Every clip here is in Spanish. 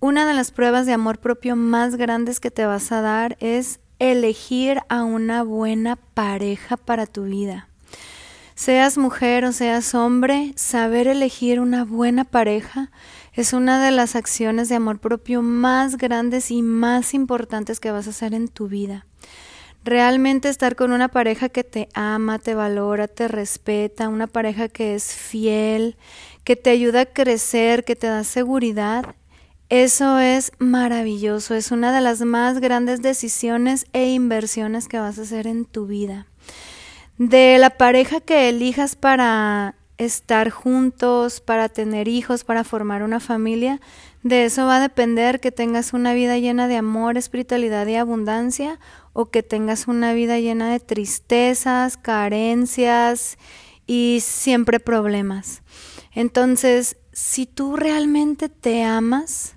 una de las pruebas de amor propio más grandes que te vas a dar es elegir a una buena pareja para tu vida. Seas mujer o seas hombre, saber elegir una buena pareja es una de las acciones de amor propio más grandes y más importantes que vas a hacer en tu vida. Realmente estar con una pareja que te ama, te valora, te respeta, una pareja que es fiel, que te ayuda a crecer, que te da seguridad, eso es maravilloso, es una de las más grandes decisiones e inversiones que vas a hacer en tu vida. De la pareja que elijas para estar juntos, para tener hijos, para formar una familia, de eso va a depender que tengas una vida llena de amor, espiritualidad y abundancia o que tengas una vida llena de tristezas, carencias y siempre problemas. Entonces, si tú realmente te amas,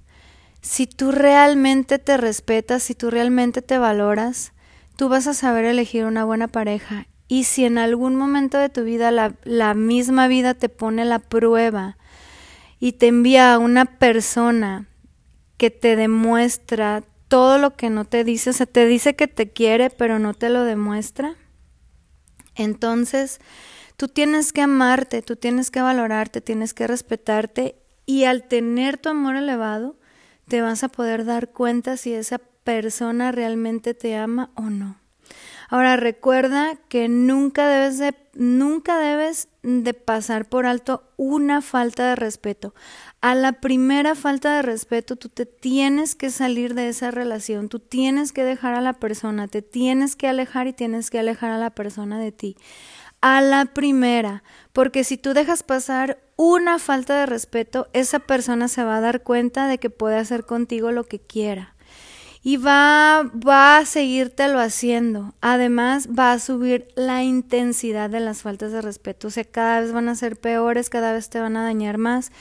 si tú realmente te respetas, si tú realmente te valoras, tú vas a saber elegir una buena pareja. Y si en algún momento de tu vida la, la misma vida te pone la prueba y te envía a una persona que te demuestra todo lo que no te dice, o sea, te dice que te quiere, pero no te lo demuestra, entonces tú tienes que amarte, tú tienes que valorarte, tienes que respetarte y al tener tu amor elevado, te vas a poder dar cuenta si esa persona realmente te ama o no. Ahora recuerda que nunca debes de, nunca debes de pasar por alto una falta de respeto. A la primera falta de respeto tú te tienes que salir de esa relación, tú tienes que dejar a la persona, te tienes que alejar y tienes que alejar a la persona de ti. A la primera, porque si tú dejas pasar una falta de respeto, esa persona se va a dar cuenta de que puede hacer contigo lo que quiera y va, va a seguírtelo haciendo. Además, va a subir la intensidad de las faltas de respeto. O sea, cada vez van a ser peores, cada vez te van a dañar más.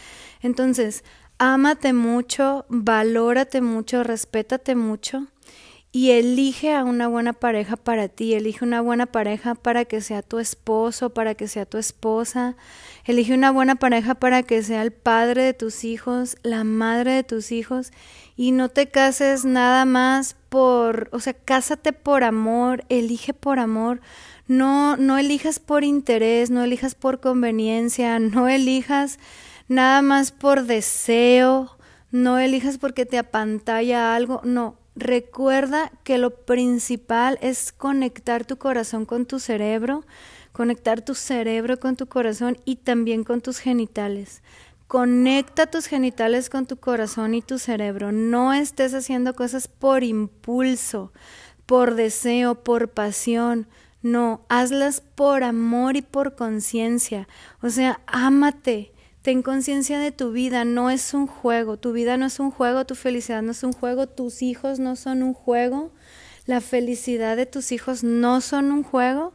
Entonces, ámate mucho, valórate mucho, respétate mucho y elige a una buena pareja para ti, elige una buena pareja para que sea tu esposo, para que sea tu esposa, elige una buena pareja para que sea el padre de tus hijos, la madre de tus hijos y no te cases nada más por, o sea, cásate por amor, elige por amor, no no elijas por interés, no elijas por conveniencia, no elijas nada más por deseo, no elijas porque te apantalla algo, no, Recuerda que lo principal es conectar tu corazón con tu cerebro, conectar tu cerebro con tu corazón y también con tus genitales. Conecta tus genitales con tu corazón y tu cerebro. No estés haciendo cosas por impulso, por deseo, por pasión. No, hazlas por amor y por conciencia. O sea, ámate, Ten conciencia de tu vida, no es un juego, tu vida no es un juego, tu felicidad no es un juego, tus hijos no son un juego, la felicidad de tus hijos no son un juego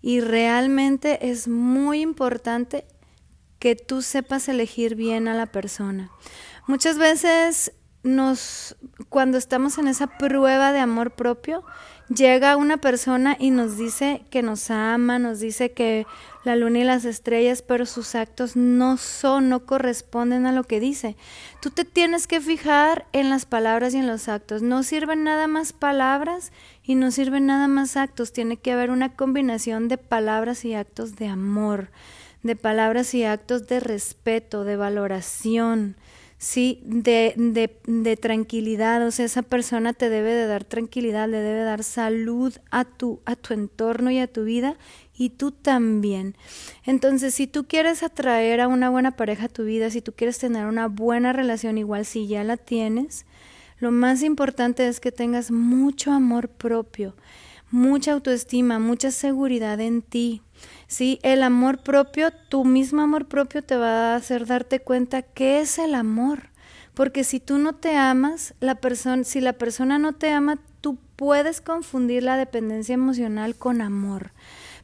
y realmente es muy importante que tú sepas elegir bien a la persona. Muchas veces nos cuando estamos en esa prueba de amor propio, llega una persona y nos dice que nos ama, nos dice que la luna y las estrellas, pero sus actos no son, no corresponden a lo que dice. Tú te tienes que fijar en las palabras y en los actos. No sirven nada más palabras y no sirven nada más actos. Tiene que haber una combinación de palabras y actos de amor, de palabras y actos de respeto, de valoración, sí, de, de, de, tranquilidad, o sea, esa persona te debe de dar tranquilidad, le debe dar salud a tu, a tu entorno y a tu vida y tú también. Entonces, si tú quieres atraer a una buena pareja a tu vida, si tú quieres tener una buena relación, igual si ya la tienes, lo más importante es que tengas mucho amor propio, mucha autoestima, mucha seguridad en ti, Sí, el amor propio, tu mismo amor propio te va a hacer darte cuenta qué es el amor. Porque si tú no te amas, la persona, si la persona no te ama, tú puedes confundir la dependencia emocional con amor.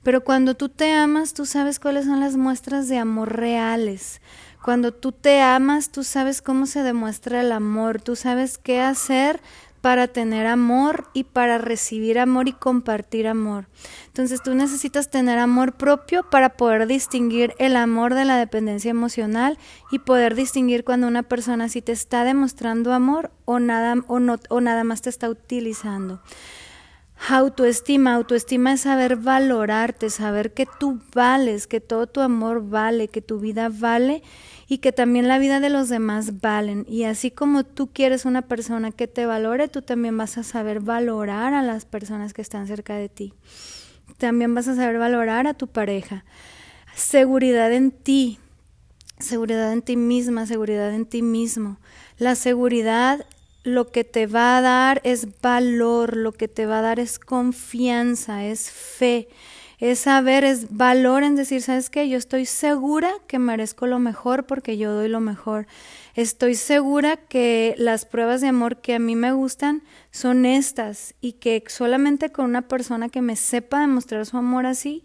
Pero cuando tú te amas, tú sabes cuáles son las muestras de amor reales. Cuando tú te amas, tú sabes cómo se demuestra el amor, tú sabes qué hacer para tener amor y para recibir amor y compartir amor. Entonces tú necesitas tener amor propio para poder distinguir el amor de la dependencia emocional y poder distinguir cuando una persona sí te está demostrando amor o nada, o no, o nada más te está utilizando. Autoestima, autoestima es saber valorarte, saber que tú vales, que todo tu amor vale, que tu vida vale y que también la vida de los demás valen. Y así como tú quieres una persona que te valore, tú también vas a saber valorar a las personas que están cerca de ti. También vas a saber valorar a tu pareja. Seguridad en ti, seguridad en ti misma, seguridad en ti mismo. La seguridad lo que te va a dar es valor, lo que te va a dar es confianza, es fe es saber, es valor en decir, ¿sabes qué? Yo estoy segura que merezco lo mejor porque yo doy lo mejor. Estoy segura que las pruebas de amor que a mí me gustan son estas y que solamente con una persona que me sepa demostrar su amor así,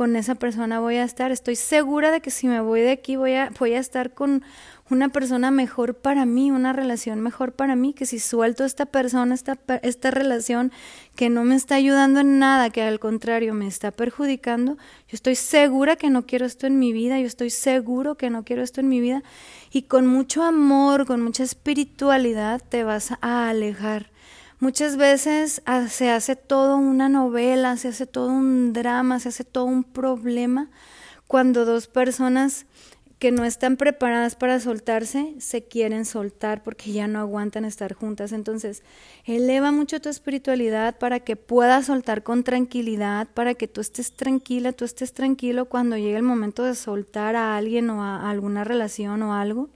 con esa persona voy a estar. Estoy segura de que si me voy de aquí voy a, voy a estar con una persona mejor para mí, una relación mejor para mí, que si suelto esta persona, esta, esta relación que no me está ayudando en nada, que al contrario me está perjudicando, yo estoy segura que no quiero esto en mi vida, yo estoy seguro que no quiero esto en mi vida y con mucho amor, con mucha espiritualidad te vas a alejar. Muchas veces ah, se hace todo una novela, se hace todo un drama, se hace todo un problema cuando dos personas que no están preparadas para soltarse, se quieren soltar porque ya no aguantan estar juntas. Entonces, eleva mucho tu espiritualidad para que puedas soltar con tranquilidad, para que tú estés tranquila, tú estés tranquilo cuando llegue el momento de soltar a alguien o a alguna relación o algo.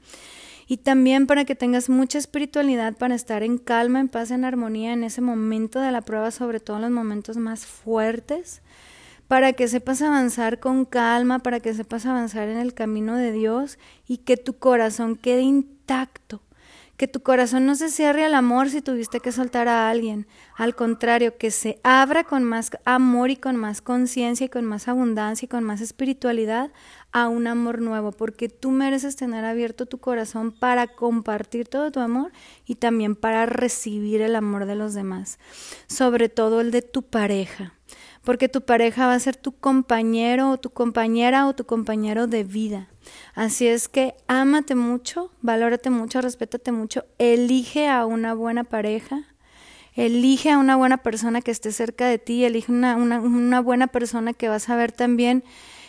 Y también para que tengas mucha espiritualidad para estar en calma, en paz, en armonía en ese momento de la prueba, sobre todo en los momentos más fuertes para que sepas avanzar con calma, para que sepas avanzar en el camino de Dios y que tu corazón quede intacto, que tu corazón no se cierre al amor si tuviste que soltar a alguien, al contrario, que se abra con más amor y con más conciencia y con más abundancia y con más espiritualidad a un amor nuevo, porque tú mereces tener abierto tu corazón para compartir todo tu amor y también para recibir el amor de los demás, sobre todo el de tu pareja porque tu pareja va a ser tu compañero o tu compañera o tu compañero de vida. Así es que ámate mucho, valórate mucho, respétate mucho, elige a una buena pareja, elige a una buena persona que esté cerca de ti, elige una, una, una buena persona que va a saber también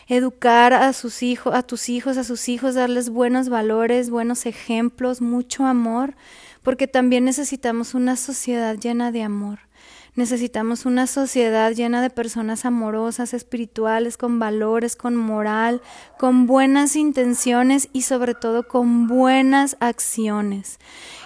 educar a sus hijos, a tus hijos, a sus hijos, darles buenos valores, buenos ejemplos, mucho amor, porque también necesitamos una sociedad llena de amor. Necesitamos una sociedad llena de personas amorosas, espirituales, con valores, con moral, con buenas intenciones y sobre todo con buenas acciones.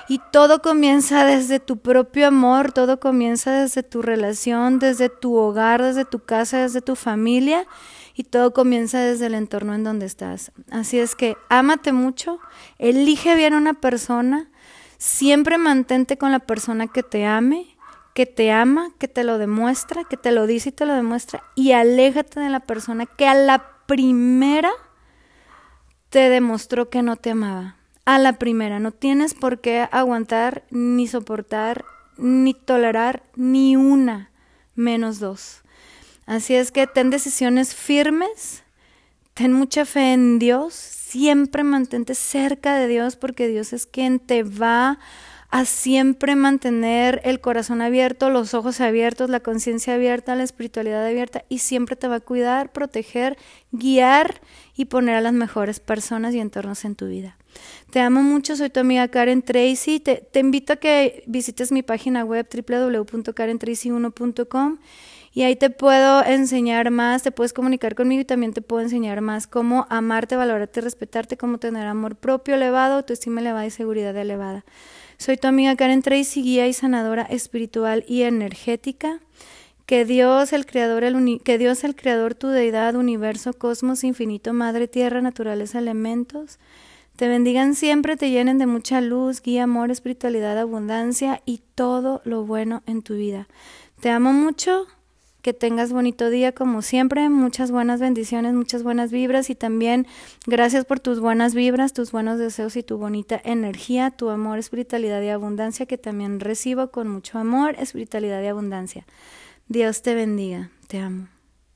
Y todo comienza desde tu propio amor, todo comienza desde tu relación, desde tu hogar, desde tu casa, desde tu familia y todo comienza desde el entorno en donde estás. Así es que ámate mucho, elige bien a una persona, siempre mantente con la persona que te ame que te ama, que te lo demuestra, que te lo dice y te lo demuestra, y aléjate de la persona que a la primera te demostró que no te amaba. A la primera, no tienes por qué aguantar, ni soportar, ni tolerar ni una menos dos. Así es que ten decisiones firmes, ten mucha fe en Dios, siempre mantente cerca de Dios porque Dios es quien te va a a siempre mantener el corazón abierto, los ojos abiertos, la conciencia abierta, la espiritualidad abierta y siempre te va a cuidar, proteger, guiar y poner a las mejores personas y entornos en tu vida. Te amo mucho, soy tu amiga Karen Tracy. Te, te invito a que visites mi página web www.karentracy1.com y ahí te puedo enseñar más, te puedes comunicar conmigo y también te puedo enseñar más cómo amarte, valorarte, respetarte, cómo tener amor propio elevado, autoestima elevada y seguridad elevada. Soy tu amiga Karen Tracy, guía y sanadora espiritual y energética. Que Dios, el creador, el que Dios, el creador, tu deidad, universo, cosmos, infinito, madre, tierra, naturaleza, elementos, te bendigan siempre, te llenen de mucha luz, guía, amor, espiritualidad, abundancia y todo lo bueno en tu vida. Te amo mucho, que tengas bonito día como siempre, muchas buenas bendiciones, muchas buenas vibras y también gracias por tus buenas vibras, tus buenos deseos y tu bonita energía, tu amor, espiritualidad y abundancia que también recibo con mucho amor, espiritualidad y abundancia. Dios te bendiga, te amo.